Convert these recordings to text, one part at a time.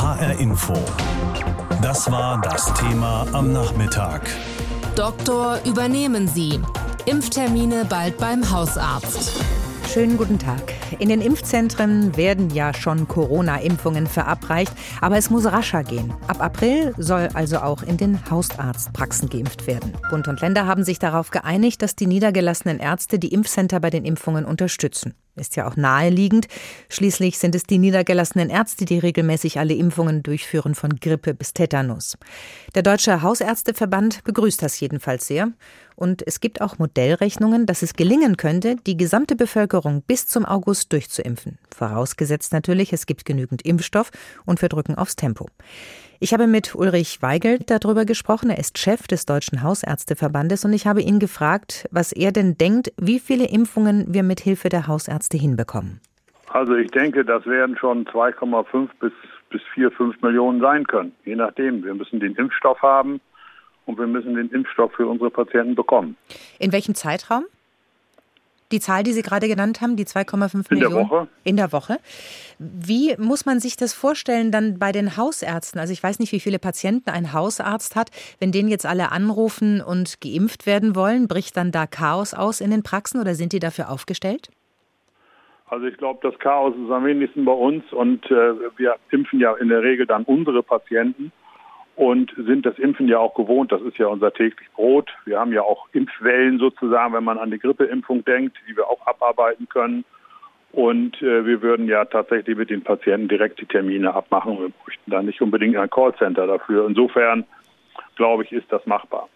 HR Info. Das war das Thema am Nachmittag. Doktor, übernehmen Sie. Impftermine bald beim Hausarzt. Schönen guten Tag. In den Impfzentren werden ja schon Corona-Impfungen verabreicht, aber es muss rascher gehen. Ab April soll also auch in den Hausarztpraxen geimpft werden. Bund und Länder haben sich darauf geeinigt, dass die niedergelassenen Ärzte die Impfcenter bei den Impfungen unterstützen. Ist ja auch naheliegend. Schließlich sind es die niedergelassenen Ärzte, die regelmäßig alle Impfungen durchführen, von Grippe bis Tetanus. Der Deutsche Hausärzteverband begrüßt das jedenfalls sehr. Und es gibt auch Modellrechnungen, dass es gelingen könnte, die gesamte Bevölkerung bis zum August durchzuimpfen. Vorausgesetzt natürlich, es gibt genügend Impfstoff und wir drücken aufs Tempo. Ich habe mit Ulrich Weigelt darüber gesprochen. Er ist Chef des Deutschen Hausärzteverbandes und ich habe ihn gefragt, was er denn denkt, wie viele Impfungen wir mit Hilfe der Hausärzte hinbekommen. Also ich denke, das werden schon 2,5 bis, bis 4, 5 Millionen sein können, je nachdem. Wir müssen den Impfstoff haben und wir müssen den Impfstoff für unsere Patienten bekommen. In welchem Zeitraum? Die Zahl, die Sie gerade genannt haben, die 2,5 Millionen? In der Woche. In der Woche. Wie muss man sich das vorstellen dann bei den Hausärzten? Also ich weiß nicht, wie viele Patienten ein Hausarzt hat. Wenn den jetzt alle anrufen und geimpft werden wollen, bricht dann da Chaos aus in den Praxen oder sind die dafür aufgestellt? Also ich glaube, das Chaos ist am wenigsten bei uns und äh, wir impfen ja in der Regel dann unsere Patienten und sind das Impfen ja auch gewohnt. Das ist ja unser täglich Brot. Wir haben ja auch Impfwellen sozusagen, wenn man an die Grippeimpfung denkt, die wir auch abarbeiten können. Und äh, wir würden ja tatsächlich mit den Patienten direkt die Termine abmachen. Wir bräuchten da nicht unbedingt ein Callcenter dafür. Insofern glaube ich, ist das machbar.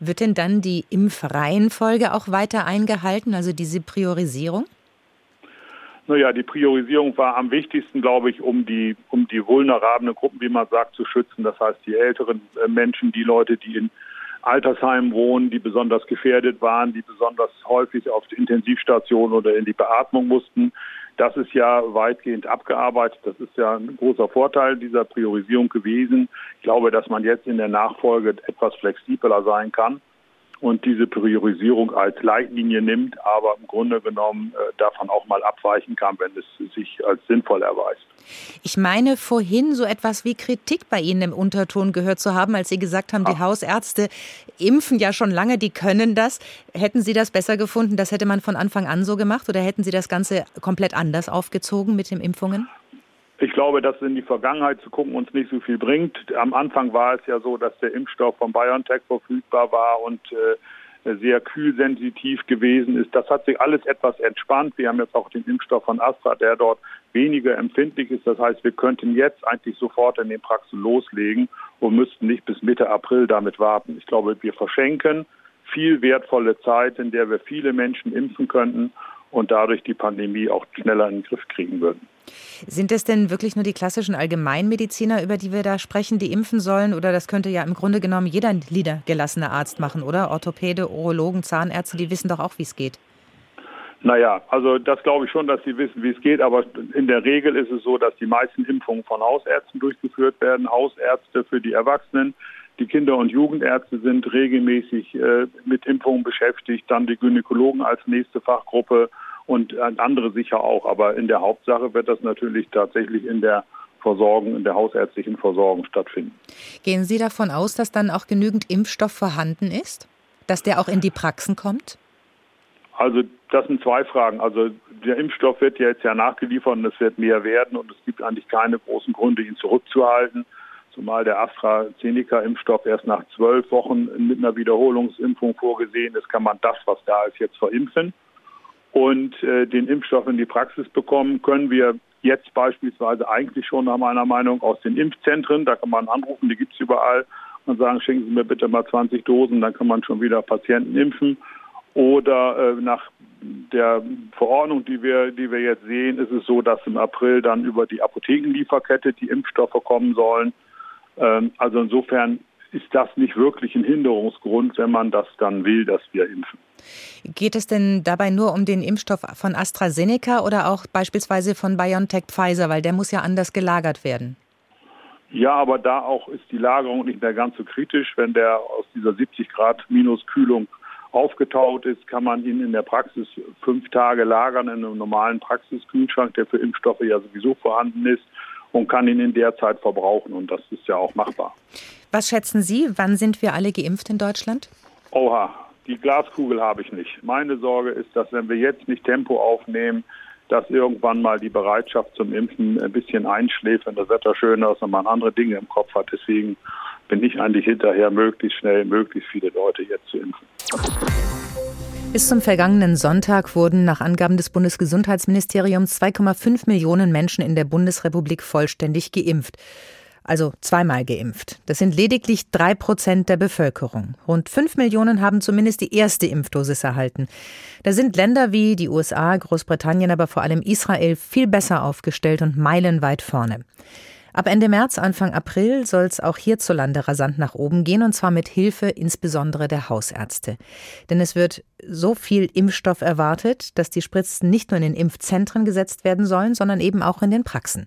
Wird denn dann die Impfreihenfolge auch weiter eingehalten, also diese Priorisierung? Naja, die Priorisierung war am wichtigsten, glaube ich, um die, um die vulnerablen Gruppen, wie man sagt, zu schützen. Das heißt, die älteren äh, Menschen, die Leute, die in Altersheimen wohnen, die besonders gefährdet waren, die besonders häufig auf die Intensivstation oder in die Beatmung mussten. Das ist ja weitgehend abgearbeitet. Das ist ja ein großer Vorteil dieser Priorisierung gewesen. Ich glaube, dass man jetzt in der Nachfolge etwas flexibler sein kann und diese Priorisierung als Leitlinie nimmt, aber im Grunde genommen äh, davon auch mal abweichen kann, wenn es sich als sinnvoll erweist. Ich meine vorhin so etwas wie Kritik bei Ihnen im Unterton gehört zu haben, als Sie gesagt haben, die Hausärzte impfen ja schon lange, die können das. Hätten Sie das besser gefunden? Das hätte man von Anfang an so gemacht oder hätten Sie das Ganze komplett anders aufgezogen mit den Impfungen? Ich glaube, dass in die Vergangenheit zu gucken uns nicht so viel bringt. Am Anfang war es ja so, dass der Impfstoff von BioNTech verfügbar war und äh, sehr kühlsensitiv gewesen ist. Das hat sich alles etwas entspannt. Wir haben jetzt auch den Impfstoff von Astra, der dort weniger empfindlich ist. Das heißt, wir könnten jetzt eigentlich sofort in den Praxen loslegen und müssten nicht bis Mitte April damit warten. Ich glaube, wir verschenken viel wertvolle Zeit, in der wir viele Menschen impfen könnten und dadurch die Pandemie auch schneller in den Griff kriegen würden. Sind es denn wirklich nur die klassischen Allgemeinmediziner, über die wir da sprechen, die impfen sollen? Oder das könnte ja im Grunde genommen jeder niedergelassene Arzt machen, oder? Orthopäde, Urologen, Zahnärzte, die wissen doch auch, wie es geht. Naja, also das glaube ich schon, dass sie wissen, wie es geht, aber in der Regel ist es so, dass die meisten Impfungen von Hausärzten durchgeführt werden. Hausärzte für die Erwachsenen, die Kinder- und Jugendärzte sind regelmäßig äh, mit Impfungen beschäftigt, dann die Gynäkologen als nächste Fachgruppe und andere sicher auch. Aber in der Hauptsache wird das natürlich tatsächlich in der Versorgung, in der hausärztlichen Versorgung stattfinden. Gehen Sie davon aus, dass dann auch genügend Impfstoff vorhanden ist? Dass der auch in die Praxen kommt? Also das sind zwei Fragen. Also der Impfstoff wird ja jetzt ja nachgeliefert und es wird mehr werden und es gibt eigentlich keine großen Gründe, ihn zurückzuhalten. Zumal der AstraZeneca-Impfstoff erst nach zwölf Wochen mit einer Wiederholungsimpfung vorgesehen ist, kann man das, was da ist, jetzt verimpfen und äh, den Impfstoff in die Praxis bekommen, können wir jetzt beispielsweise eigentlich schon nach meiner Meinung aus den Impfzentren, da kann man anrufen, die gibt es überall, und sagen, schenken Sie mir bitte mal 20 Dosen, dann kann man schon wieder Patienten impfen. Oder äh, nach der Verordnung, die wir, die wir jetzt sehen, ist es so, dass im April dann über die Apothekenlieferkette die Impfstoffe kommen sollen. Ähm, also insofern ist das nicht wirklich ein Hinderungsgrund, wenn man das dann will, dass wir impfen. Geht es denn dabei nur um den Impfstoff von AstraZeneca oder auch beispielsweise von BioNTech Pfizer, weil der muss ja anders gelagert werden? Ja, aber da auch ist die Lagerung nicht mehr ganz so kritisch. Wenn der aus dieser 70 Grad Minuskühlung aufgetaut ist, kann man ihn in der Praxis fünf Tage lagern in einem normalen Praxiskühlschrank, der für Impfstoffe ja sowieso vorhanden ist. und kann ihn in der Zeit verbrauchen. Und das ist ja auch machbar. Was schätzen Sie, wann sind wir alle geimpft in Deutschland? Oha, die Glaskugel habe ich nicht. Meine Sorge ist, dass wenn wir jetzt nicht Tempo aufnehmen, dass irgendwann mal die Bereitschaft zum Impfen ein bisschen einschläft, wenn das Wetter schöner ist und man andere Dinge im Kopf hat. Deswegen bin ich eigentlich hinterher, möglichst schnell, möglichst viele Leute jetzt zu impfen. Bis zum vergangenen Sonntag wurden nach Angaben des Bundesgesundheitsministeriums 2,5 Millionen Menschen in der Bundesrepublik vollständig geimpft also zweimal geimpft. Das sind lediglich drei Prozent der Bevölkerung. Rund fünf Millionen haben zumindest die erste Impfdosis erhalten. Da sind Länder wie die USA, Großbritannien, aber vor allem Israel viel besser aufgestellt und meilenweit vorne. Ab Ende März, Anfang April soll es auch hierzulande rasant nach oben gehen, und zwar mit Hilfe insbesondere der Hausärzte. Denn es wird so viel Impfstoff erwartet, dass die Spritzen nicht nur in den Impfzentren gesetzt werden sollen, sondern eben auch in den Praxen.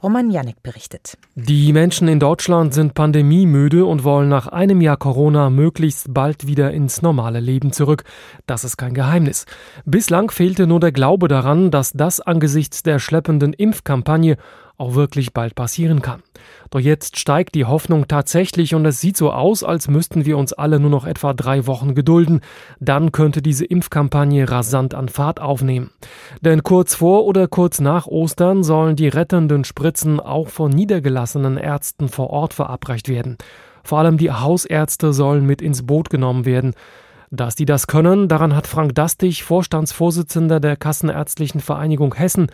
Roman Janik berichtet. Die Menschen in Deutschland sind pandemiemüde und wollen nach einem Jahr Corona möglichst bald wieder ins normale Leben zurück. Das ist kein Geheimnis. Bislang fehlte nur der Glaube daran, dass das angesichts der schleppenden Impfkampagne auch wirklich bald passieren kann. Doch jetzt steigt die Hoffnung tatsächlich und es sieht so aus, als müssten wir uns alle nur noch etwa drei Wochen gedulden. Dann könnte diese Impfkampagne rasant an Fahrt aufnehmen. Denn kurz vor oder kurz nach Ostern sollen die rettenden Spritzen auch von niedergelassenen Ärzten vor Ort verabreicht werden. Vor allem die Hausärzte sollen mit ins Boot genommen werden. Dass die das können, daran hat Frank Dastig, Vorstandsvorsitzender der Kassenärztlichen Vereinigung Hessen,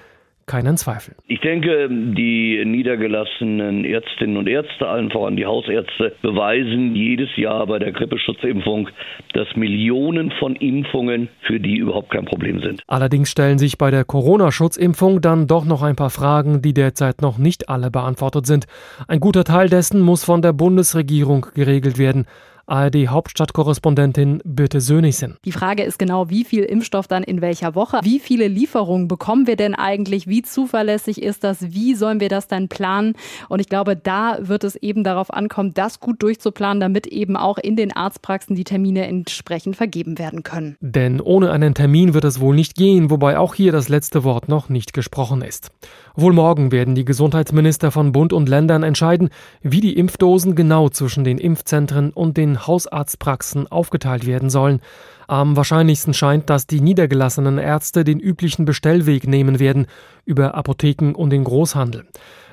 keinen Zweifel. Ich denke, die niedergelassenen Ärztinnen und Ärzte, allen voran die Hausärzte, beweisen jedes Jahr bei der Grippeschutzimpfung, dass Millionen von Impfungen für die überhaupt kein Problem sind. Allerdings stellen sich bei der Corona-Schutzimpfung dann doch noch ein paar Fragen, die derzeit noch nicht alle beantwortet sind. Ein guter Teil dessen muss von der Bundesregierung geregelt werden. ARD-Hauptstadtkorrespondentin Birte Sönissen. Die Frage ist genau, wie viel Impfstoff dann in welcher Woche? Wie viele Lieferungen bekommen wir denn eigentlich? Wie zuverlässig ist das? Wie sollen wir das dann planen? Und ich glaube, da wird es eben darauf ankommen, das gut durchzuplanen, damit eben auch in den Arztpraxen die Termine entsprechend vergeben werden können. Denn ohne einen Termin wird es wohl nicht gehen, wobei auch hier das letzte Wort noch nicht gesprochen ist. Wohl morgen werden die Gesundheitsminister von Bund und Ländern entscheiden, wie die Impfdosen genau zwischen den Impfzentren und den Hausarztpraxen aufgeteilt werden sollen. Am wahrscheinlichsten scheint, dass die niedergelassenen Ärzte den üblichen Bestellweg nehmen werden über Apotheken und den Großhandel.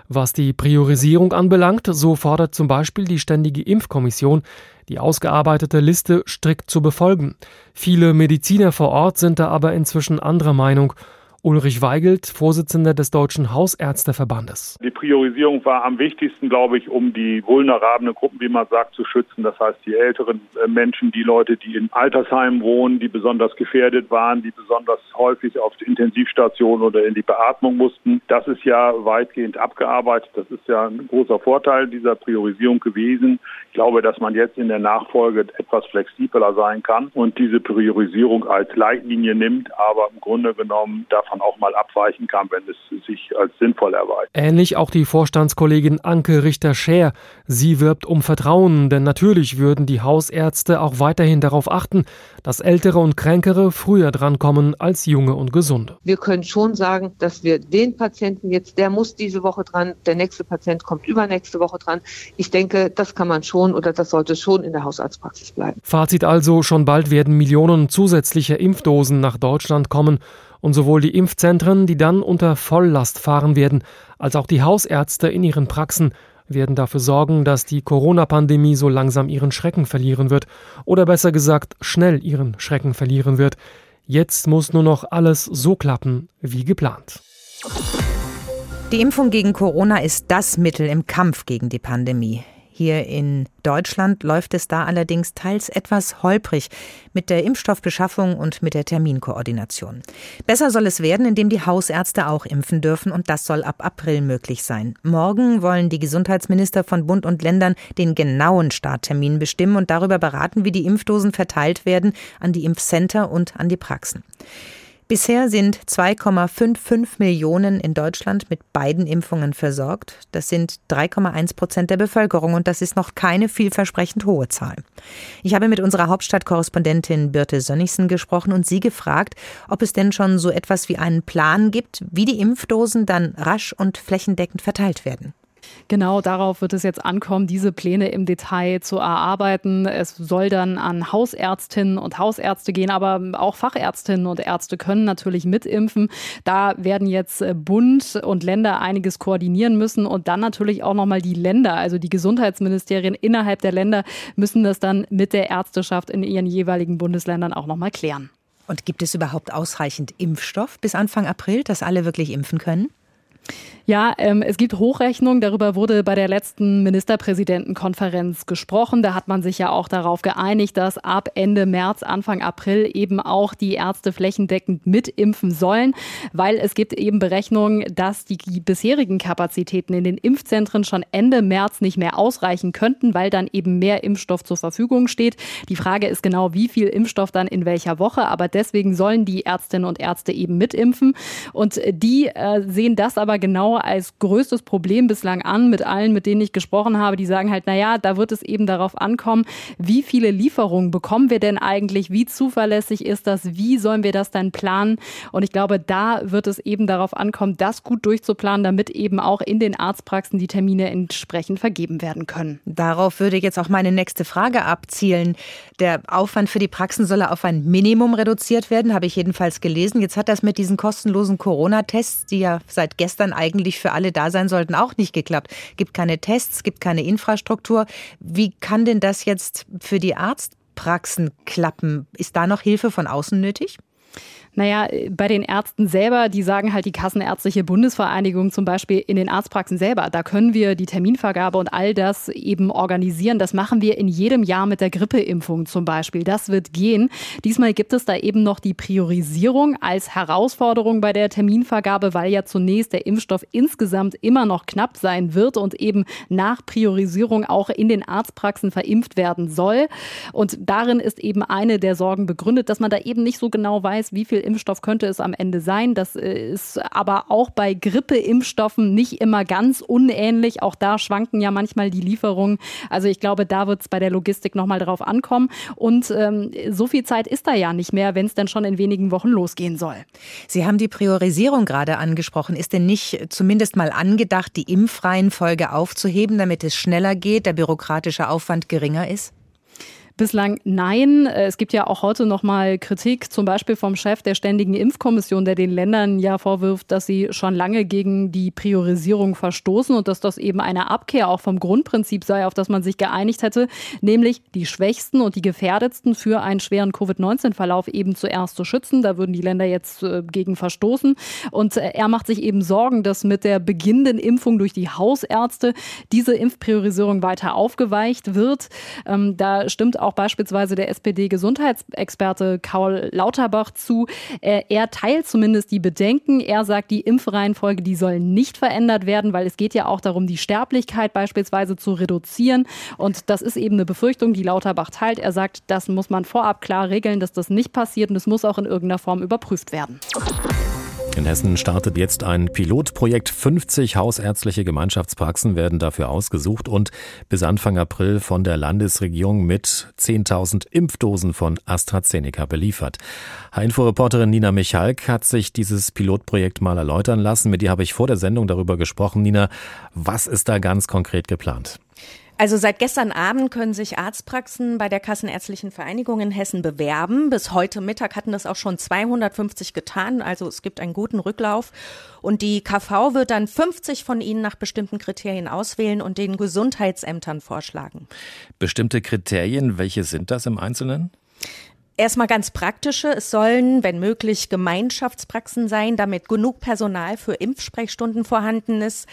Was die Priorisierung anbelangt, so fordert zum Beispiel die Ständige Impfkommission, die ausgearbeitete Liste strikt zu befolgen. Viele Mediziner vor Ort sind da aber inzwischen anderer Meinung Ulrich Weigelt, Vorsitzender des Deutschen Hausärzteverbandes. Die Priorisierung war am wichtigsten, glaube ich, um die vulnerablen Gruppen, wie man sagt, zu schützen. Das heißt, die älteren äh, Menschen, die Leute, die in Altersheimen wohnen, die besonders gefährdet waren, die besonders häufig auf die Intensivstation oder in die Beatmung mussten. Das ist ja weitgehend abgearbeitet. Das ist ja ein großer Vorteil dieser Priorisierung gewesen. Ich glaube, dass man jetzt in der Nachfolge etwas flexibler sein kann und diese Priorisierung als Leitlinie nimmt, aber im Grunde genommen davon davon auch mal abweichen kann, wenn es sich als sinnvoll erweist. Ähnlich auch die Vorstandskollegin Anke Richter-Scher. Sie wirbt um Vertrauen, denn natürlich würden die Hausärzte auch weiterhin darauf achten, dass Ältere und Kränkere früher drankommen als Junge und Gesunde. Wir können schon sagen, dass wir den Patienten jetzt, der muss diese Woche dran, der nächste Patient kommt übernächste Woche dran. Ich denke, das kann man schon oder das sollte schon in der Hausarztpraxis bleiben. Fazit also, schon bald werden Millionen zusätzlicher Impfdosen nach Deutschland kommen und sowohl die Impfzentren, die dann unter Volllast fahren werden, als auch die Hausärzte in ihren Praxen werden dafür sorgen, dass die Corona-Pandemie so langsam ihren Schrecken verlieren wird oder besser gesagt schnell ihren Schrecken verlieren wird. Jetzt muss nur noch alles so klappen wie geplant. Die Impfung gegen Corona ist das Mittel im Kampf gegen die Pandemie. Hier in Deutschland läuft es da allerdings teils etwas holprig mit der Impfstoffbeschaffung und mit der Terminkoordination. Besser soll es werden, indem die Hausärzte auch impfen dürfen und das soll ab April möglich sein. Morgen wollen die Gesundheitsminister von Bund und Ländern den genauen Starttermin bestimmen und darüber beraten, wie die Impfdosen verteilt werden an die Impfcenter und an die Praxen. Bisher sind 2,55 Millionen in Deutschland mit beiden Impfungen versorgt. Das sind 3,1 Prozent der Bevölkerung und das ist noch keine vielversprechend hohe Zahl. Ich habe mit unserer Hauptstadtkorrespondentin Birte Sönnigsen gesprochen und sie gefragt, ob es denn schon so etwas wie einen Plan gibt, wie die Impfdosen dann rasch und flächendeckend verteilt werden. Genau darauf wird es jetzt ankommen, diese Pläne im Detail zu erarbeiten. Es soll dann an Hausärztinnen und Hausärzte gehen, aber auch Fachärztinnen und Ärzte können natürlich mitimpfen. Da werden jetzt äh, Bund und Länder einiges koordinieren müssen und dann natürlich auch nochmal die Länder, also die Gesundheitsministerien innerhalb der Länder müssen das dann mit der Ärzteschaft in ihren jeweiligen Bundesländern auch nochmal klären. Und gibt es überhaupt ausreichend Impfstoff bis Anfang April, dass alle wirklich impfen können? Ja, ähm, es gibt Hochrechnungen. Darüber wurde bei der letzten Ministerpräsidentenkonferenz gesprochen. Da hat man sich ja auch darauf geeinigt, dass ab Ende März, Anfang April eben auch die Ärzte flächendeckend mitimpfen sollen, weil es gibt eben Berechnungen, dass die bisherigen Kapazitäten in den Impfzentren schon Ende März nicht mehr ausreichen könnten, weil dann eben mehr Impfstoff zur Verfügung steht. Die Frage ist genau, wie viel Impfstoff dann in welcher Woche. Aber deswegen sollen die Ärztinnen und Ärzte eben mitimpfen. Und die äh, sehen das aber genau als größtes Problem bislang an mit allen, mit denen ich gesprochen habe. Die sagen halt, naja, da wird es eben darauf ankommen, wie viele Lieferungen bekommen wir denn eigentlich, wie zuverlässig ist das, wie sollen wir das dann planen? Und ich glaube, da wird es eben darauf ankommen, das gut durchzuplanen, damit eben auch in den Arztpraxen die Termine entsprechend vergeben werden können. Darauf würde jetzt auch meine nächste Frage abzielen. Der Aufwand für die Praxen soll auf ein Minimum reduziert werden, habe ich jedenfalls gelesen. Jetzt hat das mit diesen kostenlosen Corona-Tests, die ja seit gestern eigentlich eigentlich für alle da sein sollten, auch nicht geklappt. Gibt keine Tests, gibt keine Infrastruktur. Wie kann denn das jetzt für die Arztpraxen klappen? Ist da noch Hilfe von außen nötig? Naja, bei den Ärzten selber, die sagen halt die Kassenärztliche Bundesvereinigung zum Beispiel in den Arztpraxen selber, da können wir die Terminvergabe und all das eben organisieren. Das machen wir in jedem Jahr mit der Grippeimpfung zum Beispiel. Das wird gehen. Diesmal gibt es da eben noch die Priorisierung als Herausforderung bei der Terminvergabe, weil ja zunächst der Impfstoff insgesamt immer noch knapp sein wird und eben nach Priorisierung auch in den Arztpraxen verimpft werden soll. Und darin ist eben eine der Sorgen begründet, dass man da eben nicht so genau weiß, wie viel Impfstoff könnte es am Ende sein. Das äh, ist aber auch bei Grippeimpfstoffen nicht immer ganz unähnlich. Auch da schwanken ja manchmal die Lieferungen. Also ich glaube, da wird es bei der Logistik nochmal drauf ankommen. Und ähm, so viel Zeit ist da ja nicht mehr, wenn es dann schon in wenigen Wochen losgehen soll. Sie haben die Priorisierung gerade angesprochen. Ist denn nicht zumindest mal angedacht, die Impfreihenfolge aufzuheben, damit es schneller geht, der bürokratische Aufwand geringer ist? Bislang nein. Äh, es gibt ja auch heute noch mal Kritik, zum Beispiel vom Chef der Ständigen Impfkommission, der den Ländern ja vorwirft, dass sie schon lange gegen die Priorisierung verstoßen und dass das eben eine Abkehr auch vom Grundprinzip sei, auf das man sich geeinigt hätte, nämlich die Schwächsten und die Gefährdetsten für einen schweren Covid-19-Verlauf eben zuerst zu schützen. Da würden die Länder jetzt äh, gegen verstoßen. Und äh, er macht sich eben Sorgen, dass mit der beginnenden Impfung durch die Hausärzte diese Impfpriorisierung weiter aufgeweicht wird. Ähm, da stimmt auch beispielsweise der SPD-Gesundheitsexperte Karl Lauterbach zu. Er teilt zumindest die Bedenken. Er sagt, die Impfreihenfolge, die soll nicht verändert werden, weil es geht ja auch darum, die Sterblichkeit beispielsweise zu reduzieren. Und das ist eben eine Befürchtung, die Lauterbach teilt. Er sagt, das muss man vorab klar regeln, dass das nicht passiert und es muss auch in irgendeiner Form überprüft werden. In Hessen startet jetzt ein Pilotprojekt. 50 hausärztliche Gemeinschaftspraxen werden dafür ausgesucht und bis Anfang April von der Landesregierung mit 10.000 Impfdosen von AstraZeneca beliefert. Info-Reporterin Nina Michalk hat sich dieses Pilotprojekt mal erläutern lassen. Mit ihr habe ich vor der Sendung darüber gesprochen. Nina, was ist da ganz konkret geplant? Also seit gestern Abend können sich Arztpraxen bei der Kassenärztlichen Vereinigung in Hessen bewerben. Bis heute Mittag hatten das auch schon 250 getan. Also es gibt einen guten Rücklauf. Und die KV wird dann 50 von ihnen nach bestimmten Kriterien auswählen und den Gesundheitsämtern vorschlagen. Bestimmte Kriterien, welche sind das im Einzelnen? Erstmal ganz praktische. Es sollen, wenn möglich, Gemeinschaftspraxen sein, damit genug Personal für Impfsprechstunden vorhanden ist.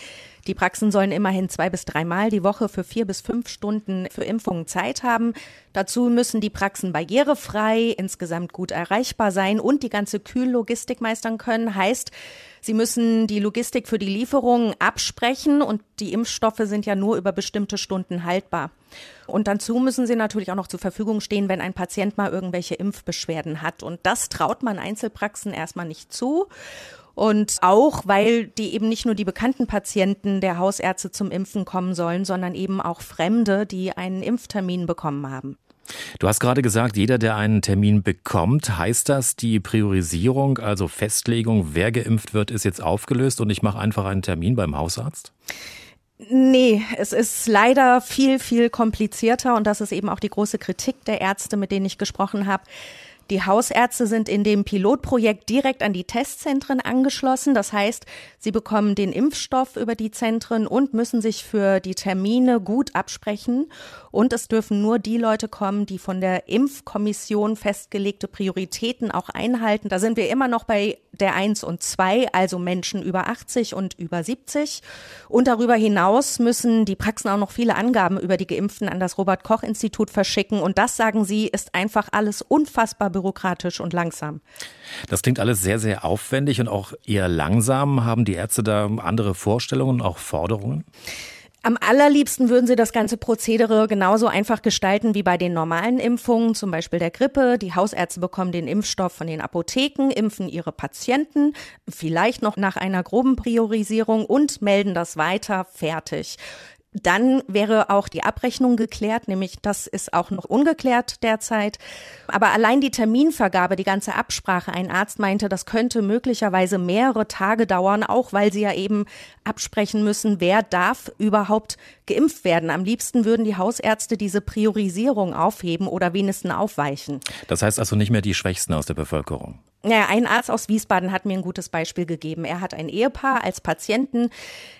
Die Praxen sollen immerhin zwei bis dreimal die Woche für vier bis fünf Stunden für Impfungen Zeit haben. Dazu müssen die Praxen barrierefrei, insgesamt gut erreichbar sein und die ganze Kühllogistik meistern können. Heißt, Sie müssen die Logistik für die Lieferungen absprechen und die Impfstoffe sind ja nur über bestimmte Stunden haltbar. Und dazu müssen sie natürlich auch noch zur Verfügung stehen, wenn ein Patient mal irgendwelche Impfbeschwerden hat. Und das traut man Einzelpraxen erstmal nicht zu. Und auch, weil die eben nicht nur die bekannten Patienten der Hausärzte zum Impfen kommen sollen, sondern eben auch Fremde, die einen Impftermin bekommen haben. Du hast gerade gesagt, jeder, der einen Termin bekommt, heißt das, die Priorisierung, also Festlegung, wer geimpft wird, ist jetzt aufgelöst und ich mache einfach einen Termin beim Hausarzt? Nee, es ist leider viel, viel komplizierter und das ist eben auch die große Kritik der Ärzte, mit denen ich gesprochen habe. Die Hausärzte sind in dem Pilotprojekt direkt an die Testzentren angeschlossen. Das heißt, sie bekommen den Impfstoff über die Zentren und müssen sich für die Termine gut absprechen. Und es dürfen nur die Leute kommen, die von der Impfkommission festgelegte Prioritäten auch einhalten. Da sind wir immer noch bei der 1 und 2, also Menschen über 80 und über 70. Und darüber hinaus müssen die Praxen auch noch viele Angaben über die Geimpften an das Robert Koch Institut verschicken. Und das, sagen sie, ist einfach alles unfassbar bürokratisch und langsam. Das klingt alles sehr, sehr aufwendig und auch eher langsam. Haben die Ärzte da andere Vorstellungen, auch Forderungen? Am allerliebsten würden sie das ganze Prozedere genauso einfach gestalten wie bei den normalen Impfungen, zum Beispiel der Grippe. Die Hausärzte bekommen den Impfstoff von den Apotheken, impfen ihre Patienten, vielleicht noch nach einer groben Priorisierung und melden das weiter, fertig. Dann wäre auch die Abrechnung geklärt, nämlich das ist auch noch ungeklärt derzeit. Aber allein die Terminvergabe, die ganze Absprache, ein Arzt meinte, das könnte möglicherweise mehrere Tage dauern, auch weil sie ja eben absprechen müssen, wer darf überhaupt geimpft werden. Am liebsten würden die Hausärzte diese Priorisierung aufheben oder wenigstens aufweichen. Das heißt also nicht mehr die Schwächsten aus der Bevölkerung. Ja, ein Arzt aus Wiesbaden hat mir ein gutes Beispiel gegeben. Er hat ein Ehepaar als Patienten.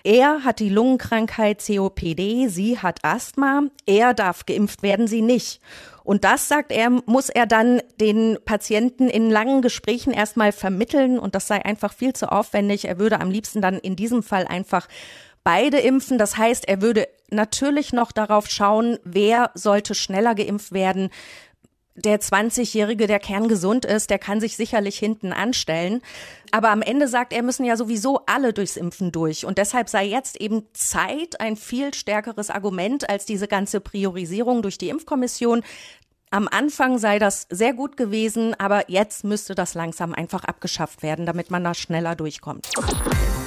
Er hat die Lungenkrankheit COPD, sie hat Asthma. Er darf geimpft werden, sie nicht. Und das, sagt er, muss er dann den Patienten in langen Gesprächen erstmal vermitteln und das sei einfach viel zu aufwendig. Er würde am liebsten dann in diesem Fall einfach beide impfen. Das heißt, er würde natürlich noch darauf schauen, wer sollte schneller geimpft werden, der 20-Jährige, der kerngesund ist, der kann sich sicherlich hinten anstellen. Aber am Ende sagt er, müssen ja sowieso alle durchs Impfen durch. Und deshalb sei jetzt eben Zeit ein viel stärkeres Argument als diese ganze Priorisierung durch die Impfkommission. Am Anfang sei das sehr gut gewesen, aber jetzt müsste das langsam einfach abgeschafft werden, damit man da schneller durchkommt.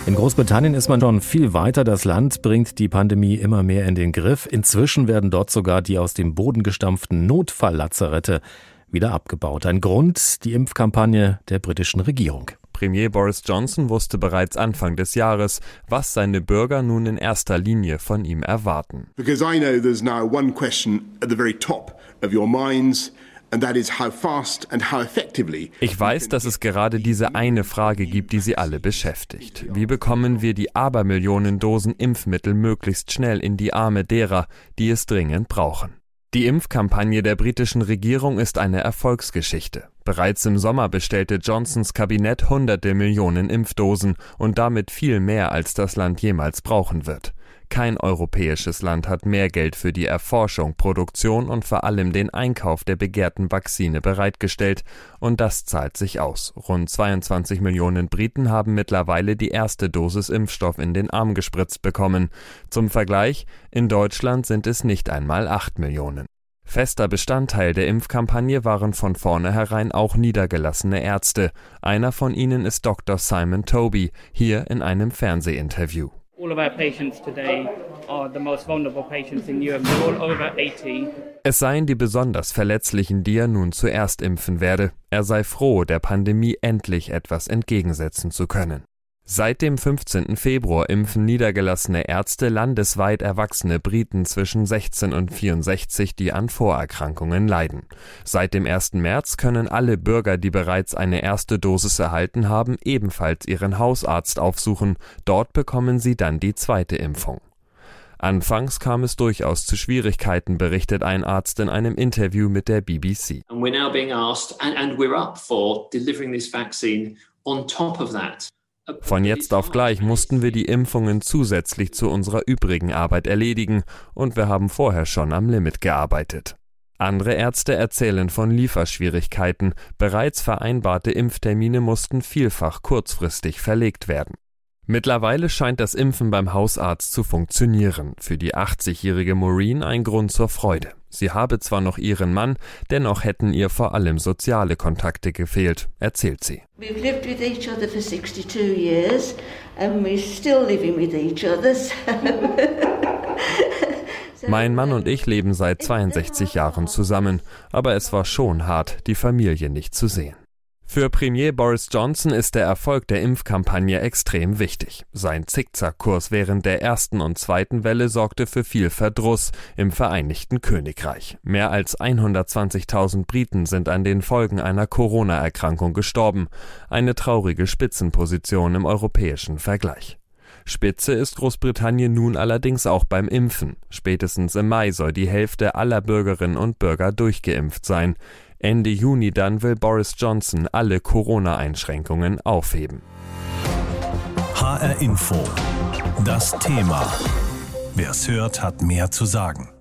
In Großbritannien ist man schon viel weiter. Das Land bringt die Pandemie immer mehr in den Griff. Inzwischen werden dort sogar die aus dem Boden gestampften Notfalllazarette wieder abgebaut. Ein Grund, die Impfkampagne der britischen Regierung. Premier Boris Johnson wusste bereits Anfang des Jahres, was seine Bürger nun in erster Linie von ihm erwarten. Because I know there's now one question at the very top of your minds. Ich weiß, dass es gerade diese eine Frage gibt, die Sie alle beschäftigt. Wie bekommen wir die Abermillionen Dosen Impfmittel möglichst schnell in die Arme derer, die es dringend brauchen? Die Impfkampagne der britischen Regierung ist eine Erfolgsgeschichte. Bereits im Sommer bestellte Johnsons Kabinett hunderte Millionen Impfdosen und damit viel mehr, als das Land jemals brauchen wird. Kein europäisches Land hat mehr Geld für die Erforschung, Produktion und vor allem den Einkauf der begehrten Vakzine bereitgestellt, und das zahlt sich aus. Rund 22 Millionen Briten haben mittlerweile die erste Dosis Impfstoff in den Arm gespritzt bekommen. Zum Vergleich, in Deutschland sind es nicht einmal 8 Millionen. Fester Bestandteil der Impfkampagne waren von vornherein auch niedergelassene Ärzte. Einer von ihnen ist Dr. Simon Toby, hier in einem Fernsehinterview. Es seien die besonders Verletzlichen, die er nun zuerst impfen werde. Er sei froh, der Pandemie endlich etwas entgegensetzen zu können. Seit dem 15. Februar impfen niedergelassene Ärzte landesweit erwachsene Briten zwischen 16 und 64, die an Vorerkrankungen leiden. Seit dem 1. März können alle Bürger, die bereits eine erste Dosis erhalten haben, ebenfalls ihren Hausarzt aufsuchen. Dort bekommen sie dann die zweite Impfung. Anfangs kam es durchaus zu Schwierigkeiten, berichtet ein Arzt in einem Interview mit der BBC. And we're now being asked, and, and we're up for delivering this vaccine on top of that. Von jetzt auf gleich mussten wir die Impfungen zusätzlich zu unserer übrigen Arbeit erledigen und wir haben vorher schon am Limit gearbeitet. Andere Ärzte erzählen von Lieferschwierigkeiten. Bereits vereinbarte Impftermine mussten vielfach kurzfristig verlegt werden. Mittlerweile scheint das Impfen beim Hausarzt zu funktionieren. Für die 80-jährige Maureen ein Grund zur Freude. Sie habe zwar noch ihren Mann, dennoch hätten ihr vor allem soziale Kontakte gefehlt, erzählt sie. We've lived with each other for 62 years and we're still living with each other. Mein Mann und ich leben seit 62 Jahren zusammen, aber es war schon hart, die Familie nicht zu sehen. Für Premier Boris Johnson ist der Erfolg der Impfkampagne extrem wichtig. Sein Zickzackkurs während der ersten und zweiten Welle sorgte für viel Verdruss im Vereinigten Königreich. Mehr als 120.000 Briten sind an den Folgen einer Corona-Erkrankung gestorben. Eine traurige Spitzenposition im europäischen Vergleich. Spitze ist Großbritannien nun allerdings auch beim Impfen. Spätestens im Mai soll die Hälfte aller Bürgerinnen und Bürger durchgeimpft sein. Ende Juni dann will Boris Johnson alle Corona-Einschränkungen aufheben. HR Info. Das Thema. Wer es hört, hat mehr zu sagen.